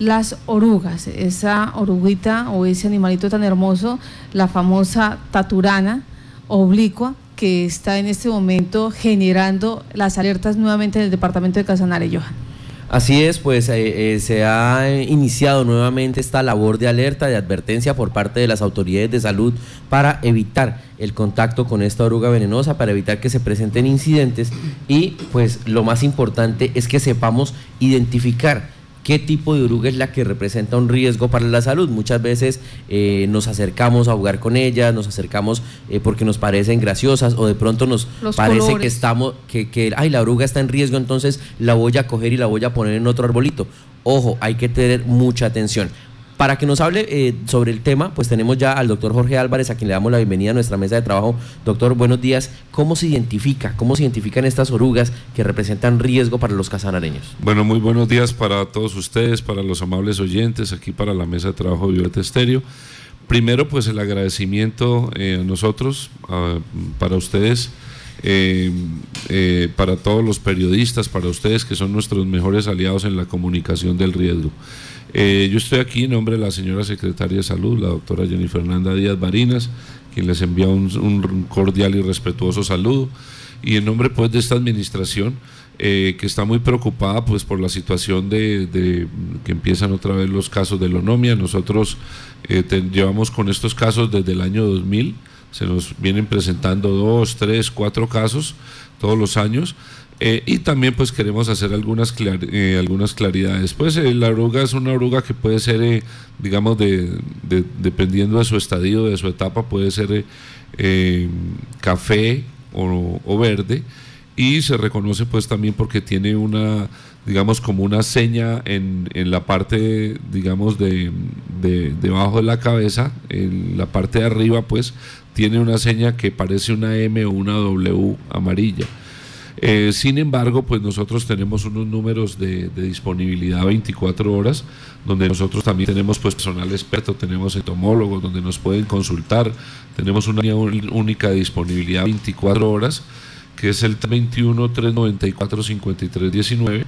las orugas, esa oruguita o ese animalito tan hermoso, la famosa taturana oblicua, que está en este momento generando las alertas nuevamente en el departamento de Casanare, Johan. Así es, pues eh, eh, se ha iniciado nuevamente esta labor de alerta, de advertencia por parte de las autoridades de salud para evitar el contacto con esta oruga venenosa, para evitar que se presenten incidentes y pues lo más importante es que sepamos identificar qué tipo de oruga es la que representa un riesgo para la salud. Muchas veces eh, nos acercamos a jugar con ellas, nos acercamos eh, porque nos parecen graciosas o de pronto nos parece que estamos, que, que, ay, la oruga está en riesgo, entonces la voy a coger y la voy a poner en otro arbolito. Ojo, hay que tener mucha atención. Para que nos hable eh, sobre el tema, pues tenemos ya al doctor Jorge Álvarez, a quien le damos la bienvenida a nuestra mesa de trabajo. Doctor, buenos días. ¿Cómo se identifica, cómo se identifican estas orugas que representan riesgo para los casanareños? Bueno, muy buenos días para todos ustedes, para los amables oyentes, aquí para la mesa de trabajo de Violeta. Primero, pues el agradecimiento eh, a nosotros, para ustedes. Eh, para todos los periodistas, para ustedes que son nuestros mejores aliados en la comunicación del riesgo. Eh, yo estoy aquí en nombre de la señora secretaria de Salud, la doctora Jenny Fernanda Díaz Barinas, quien les envía un, cordial y respetuoso saludo. Y en nombre pues de esta administración, eh, que está muy preocupada pues por la situación de, que empiezan otra vez los casos de lonomia. Nosotros eh, llevamos con estos casos desde el año 2000, se nos vienen presentando dos, tres, cuatro casos todos los años. Eh, y también pues queremos hacer algunas, eh, algunas claridades. Pues eh, la oruga es una oruga que puede ser, digamos, de, dependiendo de su estadio, de su etapa, puede ser café o, verde. Y se reconoce pues también porque tiene una, digamos, como una seña en, en la parte, digamos, de, debajo de la cabeza, en la parte de arriba pues tiene una seña que parece una M o una W amarilla. Eh, sin embargo, pues nosotros tenemos unos números de, disponibilidad 24 horas, donde nosotros también tenemos pues personal experto, tenemos entomólogos donde nos pueden consultar, tenemos una única disponibilidad 24 horas, que es el 21 394 53 19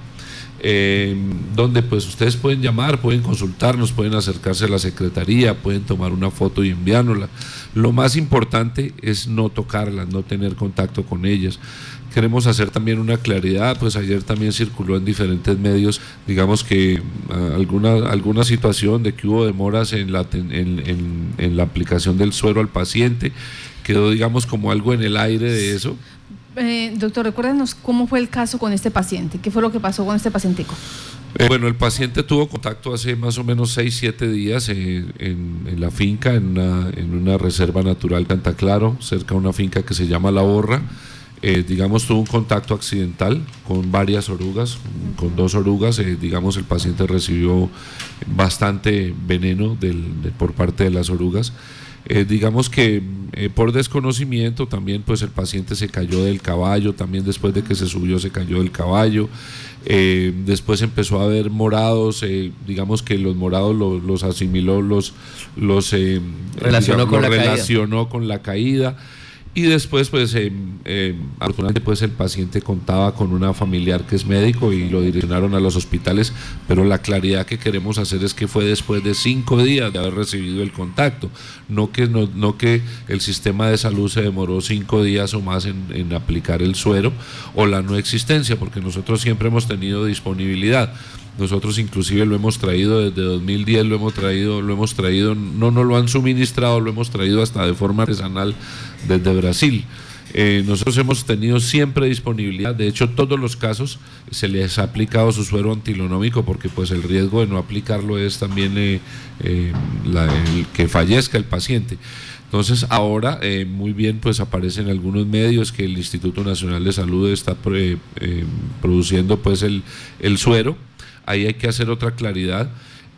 eh, donde pues ustedes pueden llamar, pueden consultarnos, pueden acercarse a la secretaría, pueden tomar una foto y enviárnosla. Lo más importante es no tocarlas, no tener contacto con ellas. Queremos hacer también una claridad, pues ayer también circuló en diferentes medios, digamos que ah, alguna, alguna situación de que hubo demoras en la, en, en la aplicación del suero al paciente, quedó digamos como algo en el aire de eso. Eh, doctor, recuérdenos cómo fue el caso con este paciente, qué fue lo que pasó con este pacientico. Eh, bueno, el paciente tuvo contacto hace más o menos 6, 7 días en, la finca, en una, en una reserva natural Canta Claro, cerca de una finca que se llama La Borra. Digamos, tuvo un contacto accidental con varias orugas, con dos orugas. digamos, el paciente recibió bastante veneno del, por parte de las orugas. Eh, digamos que eh, por desconocimiento también pues el paciente se cayó del caballo, también después de que se subió se cayó del caballo, eh, después empezó a haber morados, digamos que los morados los, asimiló, los, los, relacionó, con, la relacionó con la caída y después, pues, eh, afortunadamente, pues el paciente contaba con una familiar que es médico y lo direccionaron a los hospitales, pero la claridad que queremos hacer es que fue después de cinco días de haber recibido el contacto, no que, no, no que el sistema de salud se demoró cinco días o más en, en aplicar el suero o la no existencia, porque nosotros siempre hemos tenido disponibilidad. Nosotros inclusive lo hemos traído desde 2010, lo hemos traído, lo hemos traído, no nos lo han suministrado, lo hemos traído hasta de forma artesanal desde Brasil. Eh, nosotros hemos tenido siempre disponibilidad, de hecho todos los casos se les ha aplicado su suero antilonómico porque pues el riesgo de no aplicarlo es también eh, eh, el que fallezca el paciente. Entonces ahora muy bien pues aparecen algunos medios que el Instituto Nacional de Salud está produciendo pues el suero ahí hay que hacer otra claridad.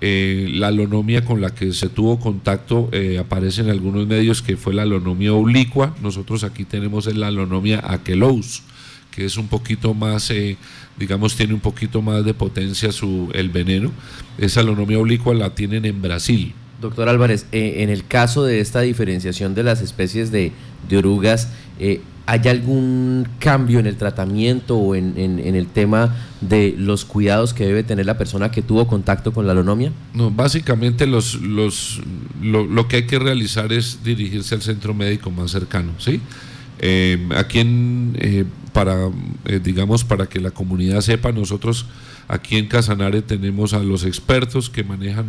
Eh, la alonomia con la que se tuvo contacto eh, aparece en algunos medios que fue la alonomia oblicua. Nosotros aquí tenemos la alonomia aquelous, que es un poquito más, eh, digamos, tiene un poquito más de potencia su, el veneno. Esa alonomia oblicua la tienen en Brasil. Doctor Álvarez, en el caso de esta diferenciación de las especies de, de orugas, ¿hay algún cambio en el tratamiento o en, el tema de los cuidados que debe tener la persona que tuvo contacto con la lonomia? No, básicamente los, los, lo, que hay que realizar es dirigirse al centro médico más cercano, ¿sí? Eh, aquí en, eh, para, eh, digamos, para que la comunidad sepa, nosotros aquí en Casanare tenemos a los expertos que manejan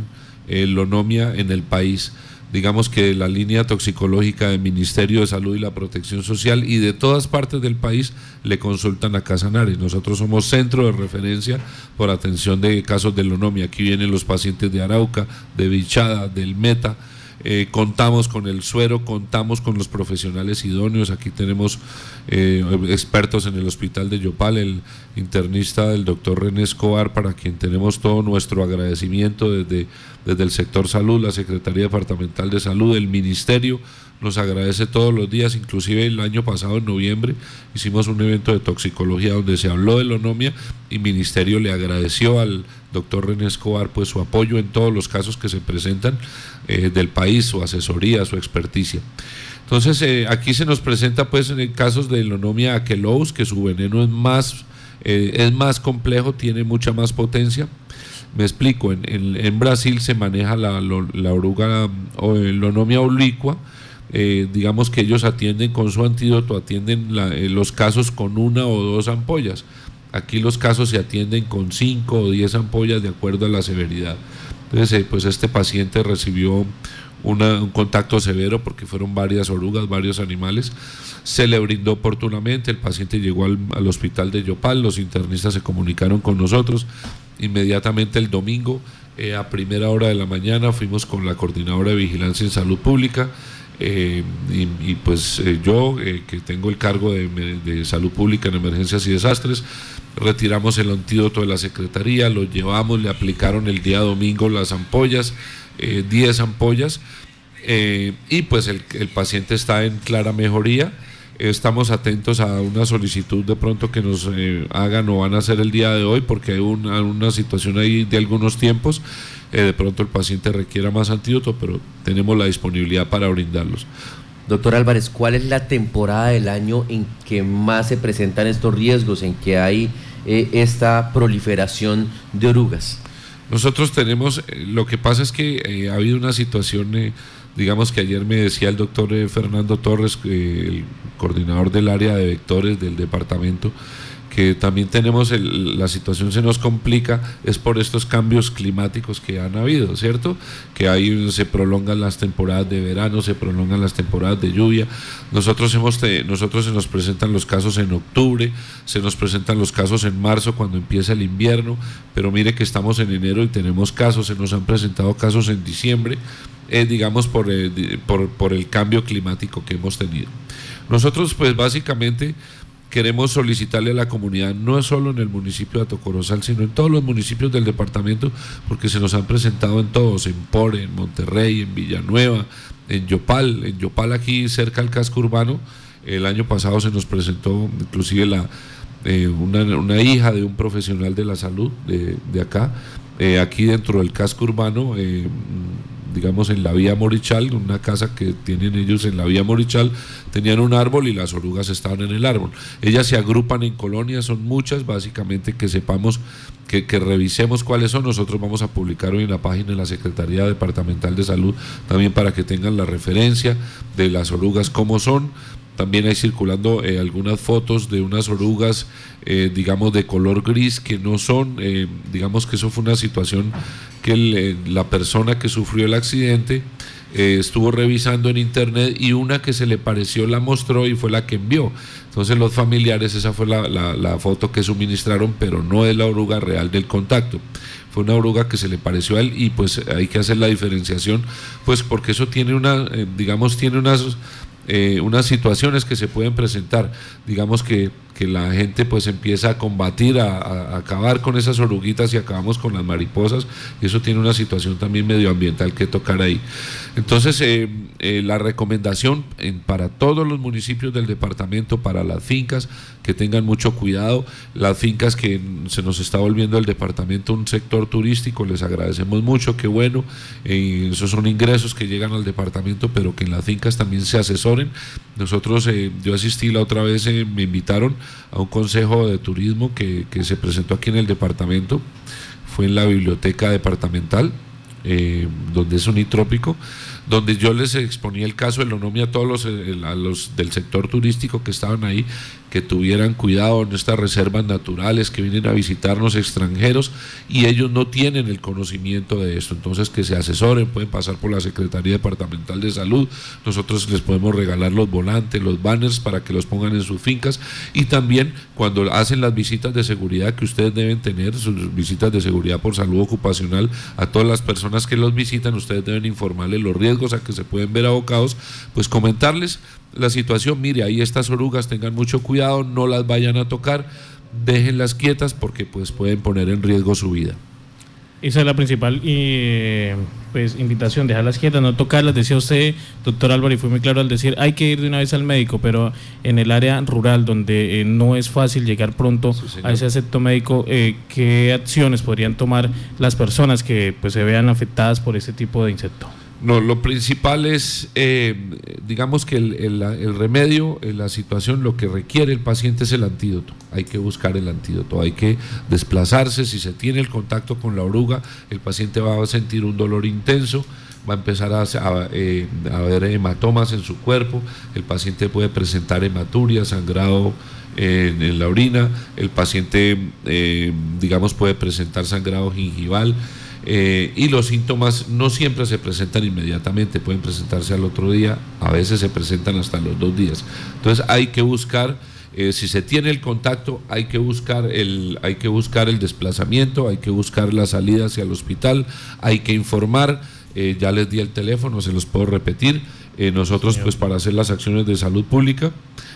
lonomia en el país digamos que la línea toxicológica del Ministerio de Salud y la Protección Social y de todas partes del país le consultan a Casanare. Nosotros somos centro de referencia por atención de casos de lonomia. Aquí vienen los pacientes de Arauca, de Bichada, del Meta eh, contamos con el suero, contamos con los profesionales idóneos. Aquí tenemos eh, expertos en el hospital de Yopal, el internista del doctor René Escobar, para quien tenemos todo nuestro agradecimiento desde, desde el sector salud, la Secretaría Departamental de Salud, el Ministerio nos agradece todos los días, inclusive el año pasado en noviembre hicimos un evento de toxicología donde se habló de la onomia y Ministerio le agradeció al doctor René Escobar pues su apoyo en todos los casos que se presentan eh, del país, su asesoría, su experticia. Entonces eh, aquí se nos presenta pues en casos de lonomia aquelous que su veneno es más, eh, es más complejo, tiene mucha más potencia. Me explico, en, en, Brasil se maneja la, la oruga o lonomia oblicua, eh, digamos que ellos atienden con su antídoto, atienden eh, los casos con una o dos ampollas. Aquí los casos se atienden con cinco o diez ampollas de acuerdo a la severidad. Entonces, eh, pues este paciente recibió un contacto severo porque fueron varias orugas, varios animales. Se le brindó oportunamente, el paciente llegó al, al hospital de Yopal, los internistas se comunicaron con nosotros. Inmediatamente el domingo, a primera hora de la mañana, fuimos con la coordinadora de vigilancia en salud pública eh, y, pues eh, yo, eh, que tengo el cargo de, salud pública en emergencias y desastres, retiramos el antídoto de la Secretaría, lo llevamos, le aplicaron el día domingo las ampollas, 10 ampollas, y pues el, paciente está en clara mejoría. Estamos atentos a una solicitud de pronto que nos hagan o van a hacer el día de hoy porque hay una, una situación ahí de algunos tiempos eh, de pronto el paciente requiera más antídoto, pero tenemos la disponibilidad para brindarlos. Doctor Álvarez, ¿cuál es la temporada del año en que más se presentan estos riesgos, en que hay eh, esta proliferación de orugas? Nosotros tenemos, eh, lo que pasa es que ha habido una situación, digamos que ayer me decía el doctor Fernando Torres, el coordinador del área de vectores del departamento, que también tenemos la situación se nos complica es por estos cambios climáticos que han habido, ¿cierto? Que ahí se prolongan las temporadas de verano, se prolongan las temporadas de lluvia. Nosotros hemos nosotros se nos presentan los casos en octubre, se nos presentan los casos en marzo cuando empieza el invierno, pero mire que estamos en enero y tenemos casos, se nos han presentado casos en diciembre, eh, digamos por, por, por el cambio climático que hemos tenido. Nosotros pues básicamente queremos solicitarle a la comunidad, no solo en el municipio de Atocorozal, sino en todos los municipios del departamento, porque se nos han presentado en todos, en Pore, en Monterrey, en Villanueva, en Yopal, en Yopal aquí cerca del casco urbano, el año pasado se nos presentó inclusive la, eh, una, hija de un profesional de la salud de, acá, eh, aquí dentro del casco urbano, eh, digamos, en la vía Morichal, una casa que tienen ellos en la vía Morichal, tenían un árbol y las orugas estaban en el árbol. Ellas se agrupan en colonias, son muchas, básicamente que sepamos, que, que revisemos cuáles son. Nosotros vamos a publicar hoy en la página de la Secretaría Departamental de Salud, también para que tengan la referencia de las orugas, cómo son también hay circulando eh, algunas fotos de unas orugas, eh, digamos, de color gris que no son, eh, digamos que eso fue una situación que la persona que sufrió el accidente estuvo revisando en internet y una que se le pareció la mostró y fue la que envió. Entonces los familiares, esa fue la, la foto que suministraron, pero no es la oruga real del contacto fue una oruga que se le pareció a él y pues hay que hacer la diferenciación, pues porque eso tiene una, digamos, tiene unas eh, unas situaciones que se pueden presentar, digamos que, que la gente pues empieza a combatir, a, acabar con esas oruguitas y acabamos con las mariposas, eso tiene una situación también medioambiental que tocar ahí. Entonces, eh, eh, la recomendación para todos los municipios del departamento, para las fincas, que tengan mucho cuidado, las fincas que se nos está volviendo el departamento un sector turístico, les agradecemos mucho, qué bueno, esos son ingresos que llegan al departamento, pero que en las fincas también se asesoren Nosotros, eh, yo asistí la otra vez, eh, me invitaron a un consejo de turismo que, se presentó aquí en el departamento, fue en la biblioteca departamental, eh, donde es unitrópico donde yo les exponía el caso de Lonomia a todos los, eh, los del sector turístico que estaban ahí, que tuvieran cuidado en estas reservas naturales, que vienen a visitarnos extranjeros y ellos no tienen el conocimiento de esto. Entonces que se asesoren, pueden pasar por la Secretaría Departamental de Salud, nosotros les podemos regalar los volantes, los banners para que los pongan en sus fincas y también cuando hacen las visitas de seguridad que ustedes deben tener, sus visitas de seguridad por salud ocupacional, a todas las personas que los visitan, ustedes deben informarles los riesgos a que se pueden ver abocados, pues comentarles la situación, mire, ahí estas orugas, tengan mucho cuidado, no las vayan a tocar, déjenlas quietas porque pues pueden poner en riesgo su vida. Esa es la principal eh, pues, invitación, dejarlas quietas, no tocarlas. Decía usted, doctor Álvaro, y fue muy claro al decir, hay que ir de una vez al médico, pero en el área rural, donde eh, no es fácil llegar pronto a ese acepto médico, eh, ¿qué acciones podrían tomar las personas que pues, se vean afectadas por este tipo de insecto? No, lo principal es, eh, digamos que el, remedio, la situación, lo que requiere el paciente es el antídoto. Hay que buscar el antídoto, hay que desplazarse. Si se tiene el contacto con la oruga, el paciente va a sentir un dolor intenso, va a empezar a, eh, ver hematomas en su cuerpo, el paciente puede presentar hematuria, sangrado en, la orina, el paciente, eh, digamos, puede presentar sangrado gingival. Eh, y los síntomas no siempre se presentan inmediatamente, pueden presentarse al otro día, a veces se presentan hasta los dos días. Entonces hay que buscar, eh, si se tiene el contacto, hay que, buscar el, hay que buscar el desplazamiento, hay que buscar la salida hacia el hospital, hay que informar, eh, ya les di el teléfono, se los puedo repetir, nosotros pues para hacer las acciones de salud pública,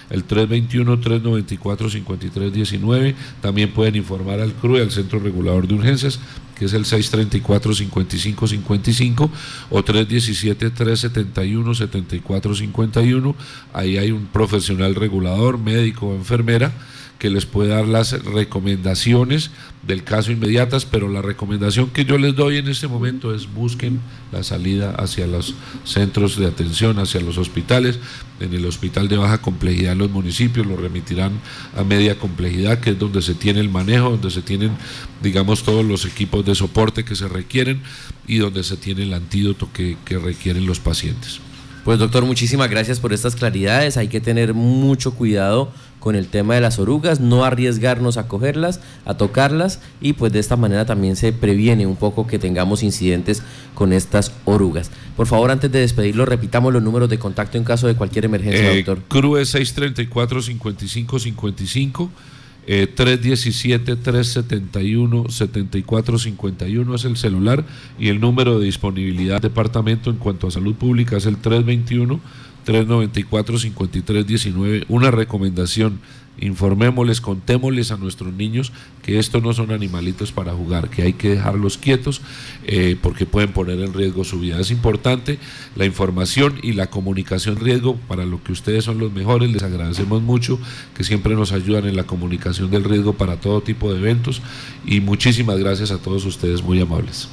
el 321-394-5319, también pueden informar al CRUE, al Centro Regulador de Urgencias, que es el 634-5555 o 317-371-7451. Ahí hay un profesional regulador, médico o enfermera que les puede dar las recomendaciones del caso inmediatas, pero la recomendación que yo les doy en este momento es busquen la salida hacia los centros de atención, hacia los hospitales. En el hospital de baja complejidad en los municipios lo remitirán a media complejidad, que es donde se tiene el manejo, donde se tienen, digamos, todos los equipos de soporte que se requieren y donde se tiene el antídoto que, que requieren los pacientes. Pues doctor, muchísimas gracias por estas claridades. Hay que tener mucho cuidado con el tema de las orugas, no arriesgarnos a cogerlas, a tocarlas y pues de esta manera también se previene un poco que tengamos incidentes con estas orugas. Por favor, antes de despedirlo, repitamos los números de contacto en caso de cualquier emergencia, eh, doctor. CRUE 634-5555. 317-371-7451 es el celular y el número de disponibilidad departamento en cuanto a salud pública es el 321 394-5319. Una recomendación, informémosles, contémosles a nuestros niños que estos no son animalitos para jugar, que hay que dejarlos quietos eh, porque pueden poner en riesgo su vida. Es importante la información y la comunicación riesgo para lo que ustedes son los mejores. Les agradecemos mucho que siempre nos ayudan en la comunicación del riesgo para todo tipo de eventos y muchísimas gracias a todos ustedes, muy amables.